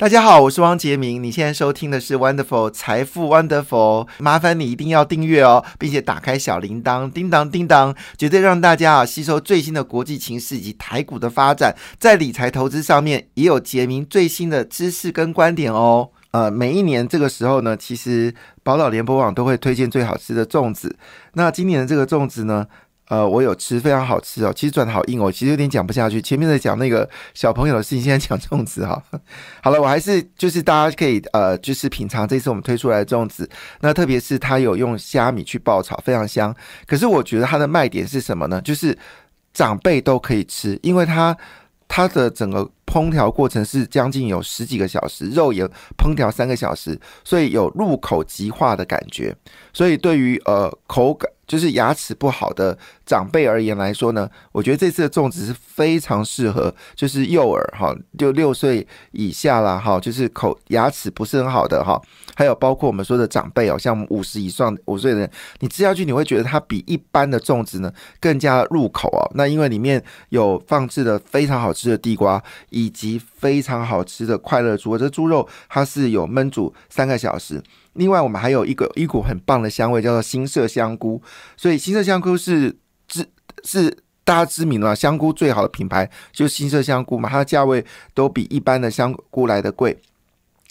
大家好，我是汪杰明。你现在收听的是 Wonderful 财富 Wonderful，麻烦你一定要订阅哦，并且打开小铃铛，叮当叮当，绝对让大家啊吸收最新的国际情势以及台股的发展，在理财投资上面也有杰明最新的知识跟观点哦。呃，每一年这个时候呢，其实宝岛联播网都会推荐最好吃的粽子。那今年的这个粽子呢？呃，我有吃，非常好吃哦。其实转的好硬哦，其实有点讲不下去。前面在讲那个小朋友的事情，现在讲粽子哈。好了，我还是就是大家可以呃，就是品尝这次我们推出来的粽子。那特别是它有用虾米去爆炒，非常香。可是我觉得它的卖点是什么呢？就是长辈都可以吃，因为它它的整个烹调过程是将近有十几个小时，肉也烹调三个小时，所以有入口即化的感觉。所以对于呃口感。就是牙齿不好的长辈而言来说呢，我觉得这次的粽子是非常适合，就是幼儿哈，就六岁以下啦哈，就是口牙齿不是很好的哈，还有包括我们说的长辈哦，像五十以上五岁的人，你吃下去你会觉得它比一般的粽子呢更加入口哦。那因为里面有放置的非常好吃的地瓜，以及非常好吃的快乐猪，这猪肉它是有焖煮三个小时。另外，我们还有一个一股很棒的香味，叫做新色香菇。所以，新色香菇是是大家知名的香菇最好的品牌，就是新色香菇嘛。它的价位都比一般的香菇来的贵。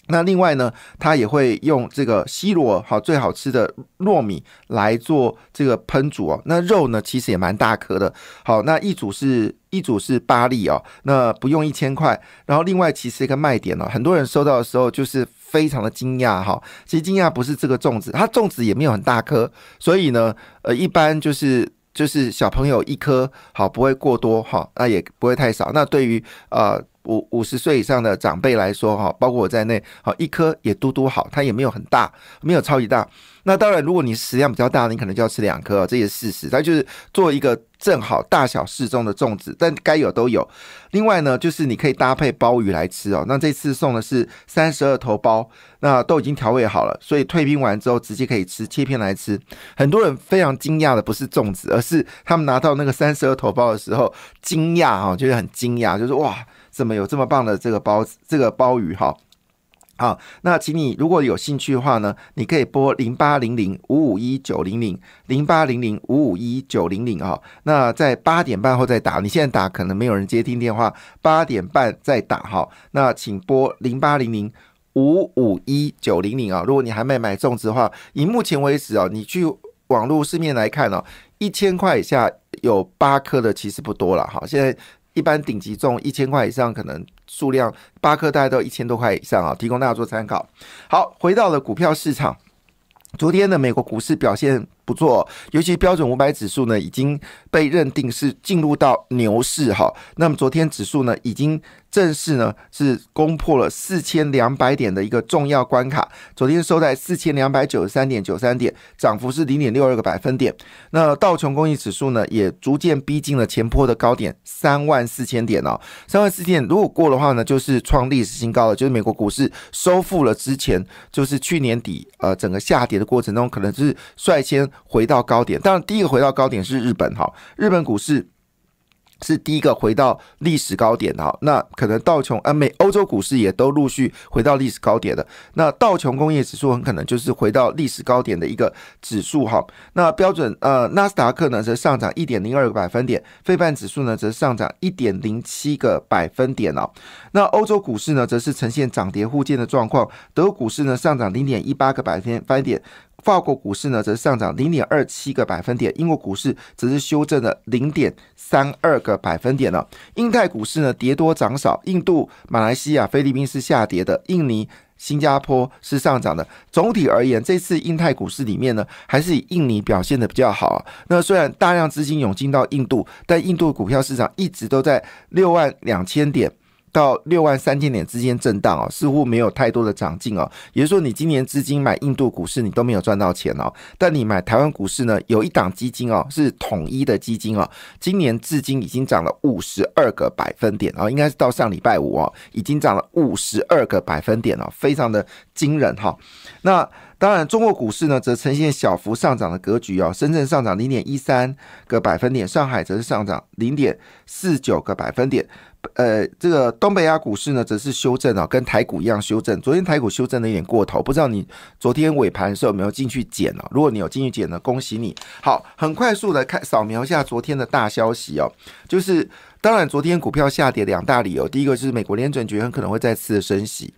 那另外呢，它也会用这个西罗好最好吃的糯米来做这个烹煮哦。那肉呢，其实也蛮大颗的。好，那一组是一组是八粒哦，那不用一千块。然后另外，其实一个卖点哦，很多人收到的时候就是。非常的惊讶哈，其实惊讶不是这个粽子，它粽子也没有很大颗，所以呢，呃，一般就是就是小朋友一颗好不会过多哈，那也不会太少。那对于呃五五十岁以上的长辈来说哈，包括我在内，好一颗也嘟嘟好，它也没有很大，没有超级大。那当然，如果你食量比较大，你可能就要吃两颗，这也是事实。它就是做一个正好大小适中的粽子，但该有都有。另外呢，就是你可以搭配鲍鱼来吃哦。那这次送的是三十二头鲍，那都已经调味好了，所以退冰完之后直接可以吃，切片来吃。很多人非常惊讶的不是粽子，而是他们拿到那个三十二头鲍的时候惊讶哈，就是很惊讶，就是哇，怎么有这么棒的这个包子这个鲍鱼哈？好，那请你如果有兴趣的话呢，你可以拨零八零零五五一九零零零八零零五五一九零零啊。那在八点半后再打，你现在打可能没有人接听电话，八点半再打哈。那请拨零八零零五五一九零零啊。如果你还没买粽子的话，以目前为止啊，你去网络市面来看哦，一千块以下有八颗的其实不多了哈。现在一般顶级重一千块以上可能。数量八颗大概都一千多块以上啊，提供大家做参考。好，回到了股票市场，昨天的美国股市表现。不错，尤其标准五百指数呢，已经被认定是进入到牛市哈。那么昨天指数呢，已经正式呢是攻破了四千两百点的一个重要关卡。昨天收在四千两百九十三点九三点，涨幅是零点六二个百分点。那道琼工业指数呢，也逐渐逼近了前坡的高点三万四千点哦。三万四千点如果过的话呢，就是创历史新高了。就是美国股市收复了之前，就是去年底呃整个下跌的过程中，可能是率先。回到高点，当然第一个回到高点是日本哈，日本股市。是第一个回到历史高点的哈，那可能道琼啊美欧洲股市也都陆续回到历史高点的，那道琼工业指数很可能就是回到历史高点的一个指数哈。那标准呃纳斯达克呢则上涨一点零二个百分点，非半指数呢则上涨一点零七个百分点哦。那欧洲股市呢则是呈现涨跌互见的状况，德国股市呢上涨零点一八个百分百分点。法国股市呢，则上涨零点二七个百分点；英国股市则是修正了零点三二个百分点了。印太股市呢，跌多涨少，印度、马来西亚、菲律宾是下跌的，印尼、新加坡是上涨的。总体而言，这次印太股市里面呢，还是以印尼表现的比较好。那虽然大量资金涌进到印度，但印度股票市场一直都在六万两千点。到六万三千点之间震荡哦，似乎没有太多的长进哦。也就是说，你今年资金买印度股市，你都没有赚到钱哦。但你买台湾股市呢，有一档基金哦，是统一的基金哦，今年至今已经涨了五十二个百分点哦，应该是到上礼拜五哦，已经涨了五十二个百分点哦，非常的惊人哈。那当然，中国股市呢，则呈现小幅上涨的格局哦。深圳上涨零点一三个百分点，上海则是上涨零点四九个百分点。呃，这个东北亚股市呢，则是修正啊，跟台股一样修正。昨天台股修正的有点过头，不知道你昨天尾盘的时候有没有进去捡呢？如果你有进去捡呢，恭喜你。好，很快速的看扫描一下昨天的大消息哦，就是当然昨天股票下跌两大理由，第一个是美国联准局很可能会再次的升息。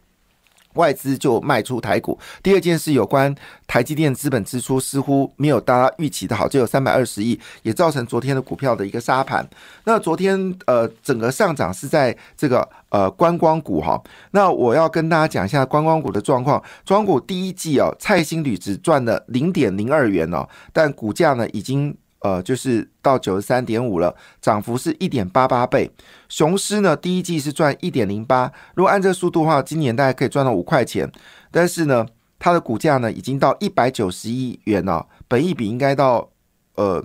外资就卖出台股。第二件事有关台积电资本支出似乎没有大家预期的好，只有三百二十亿，也造成昨天的股票的一个杀盘。那昨天呃整个上涨是在这个呃观光股哈。那我要跟大家讲一下观光股的状况。光股第一季哦，蔡兴旅只赚了零点零二元哦，但股价呢已经。呃，就是到九十三点五了，涨幅是一点八八倍。雄狮呢，第一季是赚一点零八，如果按这速度的话，今年大概可以赚到五块钱。但是呢，它的股价呢已经到一百九十亿元了，本一比应该到呃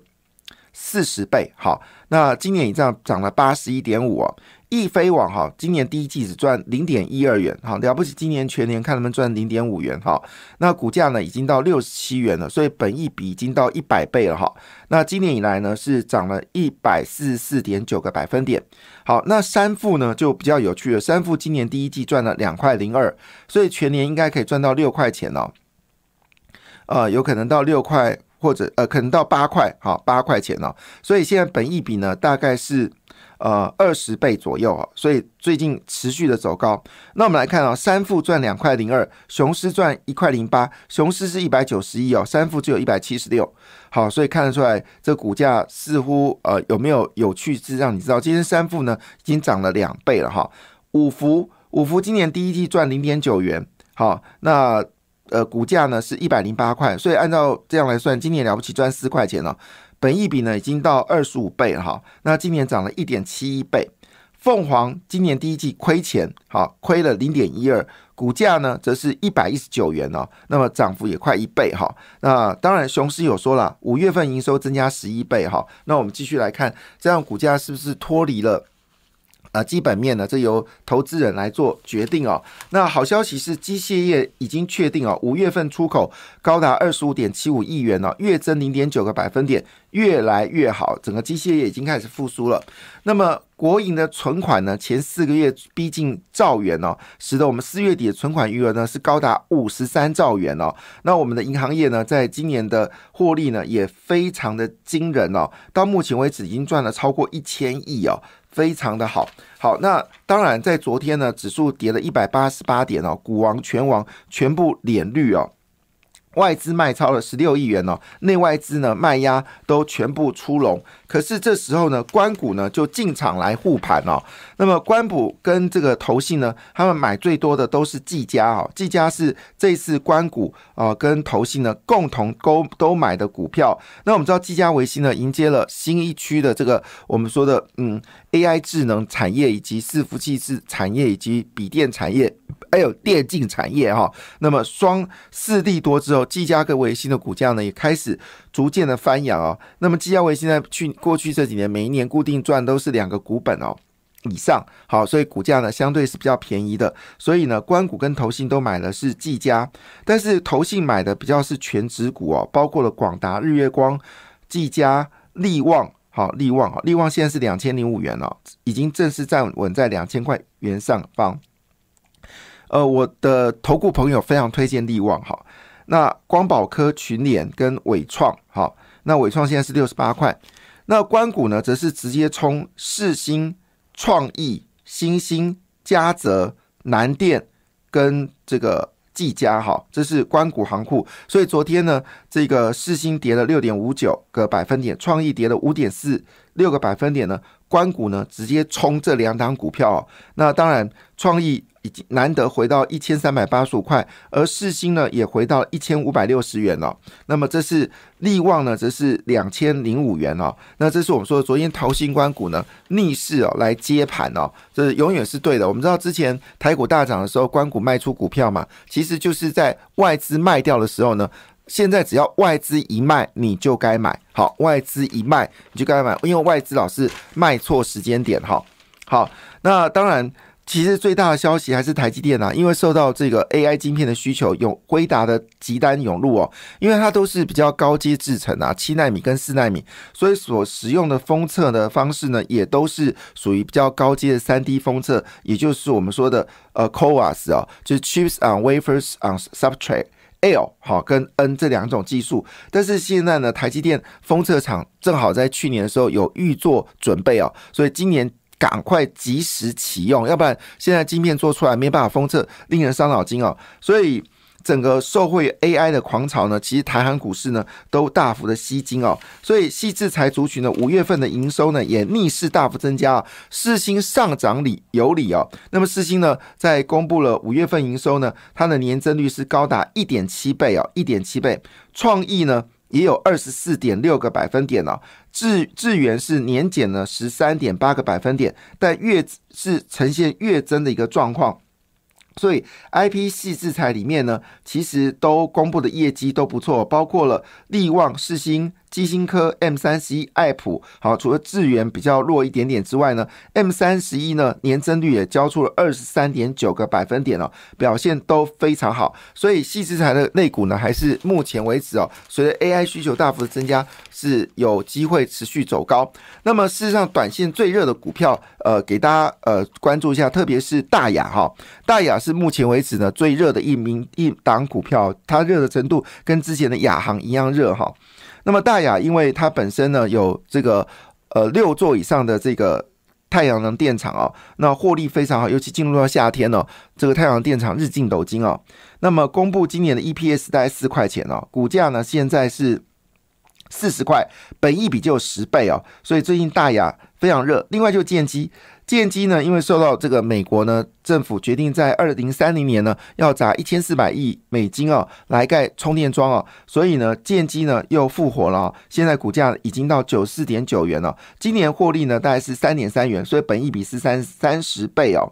四十倍。好，那今年已经涨了八十一点五。易飞网哈，今年第一季只赚零点一二元，哈了不起，今年全年看能不能赚零点五元，哈，那股价呢已经到六十七元了，所以本益比已经到一百倍了，哈，那今年以来呢是涨了一百四十四点九个百分点，好，那三富呢就比较有趣了，三富今年第一季赚了两块零二，所以全年应该可以赚到六块钱哦，呃，有可能到六块或者呃可能到八块，好八块钱哦，所以现在本益比呢大概是。呃，二十倍左右啊，所以最近持续的走高。那我们来看啊，三富赚两块零二，雄狮赚一块零八，雄狮是一百九十一哦，三富只有一百七十六。好，所以看得出来，这股价似乎呃有没有有趣之让你知道，今天三富呢已经涨了两倍了哈。五福五福今年第一季赚零点九元，好，那呃股价呢是一百零八块，所以按照这样来算，今年了不起赚四块钱了。本益比呢已经到二十五倍哈，那今年涨了一点七一倍。凤凰今年第一季亏钱，好亏了零点一二，股价呢则是一百一十九元哦，那么涨幅也快一倍哈。那当然雄狮有说了，五月份营收增加十一倍哈。那我们继续来看，这样股价是不是脱离了？啊，基本面呢，这由投资人来做决定哦。那好消息是，机械业已经确定哦，五月份出口高达二十五点七五亿元哦，月增零点九个百分点，越来越好。整个机械业已经开始复苏了。那么国营的存款呢，前四个月逼近兆元哦，使得我们四月底的存款余额呢是高达五十三兆元哦。那我们的银行业呢，在今年的获利呢也非常的惊人哦，到目前为止已经赚了超过一千亿哦。非常的好，好，那当然在昨天呢，指数跌了一百八十八点哦，股王全王全部脸绿哦。外资卖超了十六亿元哦，内外资呢卖压都全部出笼。可是这时候呢，关股呢就进场来护盘哦。那么关股跟这个投信呢，他们买最多的都是技嘉哦，技嘉是这次关股啊跟投信呢共同都都买的股票。那我们知道技嘉维新呢迎接了新一区的这个我们说的嗯 AI 智能产业以及伺服器是产业以及笔电产业还有电竞产业哈。那么双四利多之后，技嘉跟维新的股价呢也开始逐渐的翻扬哦。那么技嘉维新在去过去这几年每一年固定赚都是两个股本哦以上，好，所以股价呢相对是比较便宜的。所以呢，关股跟投信都买的是技嘉，但是投信买的比较是全指股哦，包括了广达、日月光、技嘉、利旺，好，利旺啊，利旺现在是两千零五元哦，已经正式站稳在两千块元上方。呃，我的投顾朋友非常推荐利旺，哈，那光宝科、群联跟伟创，好，那伟创现在是六十八块。那关谷呢，则是直接冲世新、创意、新兴、嘉泽、南电跟这个技嘉，哈，这是关谷行库。所以昨天呢，这个世新跌了六点五九个百分点，创意跌了五点四六个百分点呢，关股呢直接冲这两档股票。那当然，创意已经。难得回到一千三百八十五块，而世新呢也回到一千五百六十元了。那么这是利旺呢，则是两千零五元哦。那这是我们说昨天淘新关股呢逆势哦来接盘哦，这永远是对的。我们知道之前台股大涨的时候，关股卖出股票嘛，其实就是在外资卖掉的时候呢。现在只要外资一卖，你就该买。好，外资一卖你就该买，因为外资老是卖错时间点。哈，好，那当然。其实最大的消息还是台积电啊，因为受到这个 AI 晶片的需求，有辉达的急单涌入哦，因为它都是比较高阶制程啊，七纳米跟四纳米，所以所使用的封测的方式呢，也都是属于比较高阶的三 D 封测，也就是我们说的呃 CoWAS 啊，就是 Chips on Wafers on Substrate L 好跟 N 这两种技术。但是现在呢，台积电封测厂正好在去年的时候有预做准备哦，所以今年。赶快及时启用，要不然现在晶片做出来没办法封测，令人伤脑筋哦。所以整个受惠 AI 的狂潮呢，其实台韩股市呢都大幅的吸金哦。所以细制裁族群呢，五月份的营收呢也逆势大幅增加啊。四星上涨理有理哦。那么四星呢，在公布了五月份营收呢，它的年增率是高达一点七倍哦，一点七倍。创意呢？也有二十四点六个百分点呢，智智源是年减了十三点八个百分点，但月是呈现月增的一个状况，所以 I P 系制裁里面呢，其实都公布的业绩都不错，包括了利旺、世新。基辛科 M 三十一、爱普，好，除了智源比较弱一点点之外呢，M 三十一呢年增率也交出了二十三点九个百分点哦，表现都非常好。所以细资材的类股呢，还是目前为止哦，随着 AI 需求大幅的增加，是有机会持续走高。那么事实上，短线最热的股票，呃，给大家呃关注一下，特别是大雅哈，大雅是目前为止呢最热的一名一档股票，它热的程度跟之前的亚航一样热哈。那么大雅，因为它本身呢有这个呃六座以上的这个太阳能电厂哦，那获利非常好，尤其进入到夏天呢，这个太阳能电厂日进斗金哦。那么公布今年的 EPS 大概四块钱哦，股价呢现在是四十块，本一比就有十倍哦，所以最近大雅非常热。另外就建机。建机呢，因为受到这个美国呢政府决定在二零三零年呢要砸一千四百亿美金哦来盖充电桩哦，所以呢建机呢又复活了，现在股价已经到九四点九元了，今年获利呢大概是三点三元，所以本益比是三三十倍哦。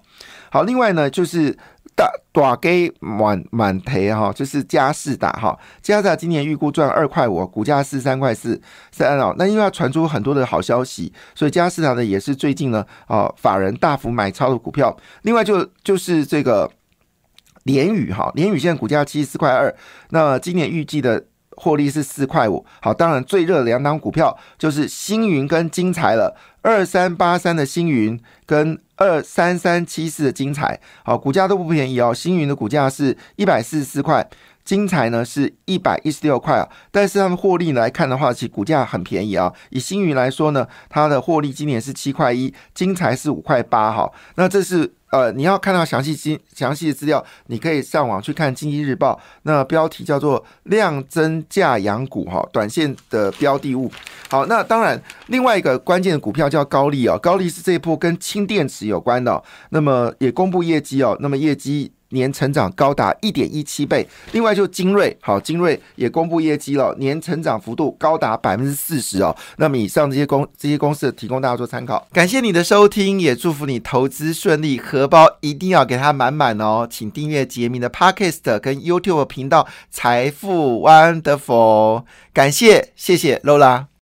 好，另外呢就是。大大给满满赔哈，就是加士达哈，加士达今年预估赚二块五，股价是三块四三哦。那因为要传出很多的好消息，所以加士达呢也是最近呢啊法人大幅买超的股票。另外就就是这个联宇哈，联宇现在股价七十四块二，那今年预计的获利是四块五。好，当然最热的两档股票就是星云跟金财了。二三八三的星云跟二三三七四的金财，好，股价都不便宜哦。星云的股价是一百四十四块，金财呢是一百一十六块啊。但是他们获利来看的话，其实股价很便宜啊。以星云来说呢，它的获利今年是七块一，金财是五块八哈。那这是。呃，你要看到详细经详细的资料，你可以上网去看《经济日报》，那标题叫做“量增价扬股”哈，短线的标的物。好，那当然另外一个关键的股票叫高利哦，高利是这一波跟氢电池有关的，那么也公布业绩哦，那么业绩。年成长高达一点一七倍，另外就精锐，好，精锐也公布业绩了，年成长幅度高达百分之四十哦。那么以上这些公这些公司提供大家做参考，感谢你的收听，也祝福你投资顺利，荷包一定要给它满满哦。请订阅杰明的 Podcast 跟 YouTube 频道财富 Wonderful，感谢谢谢 Lola。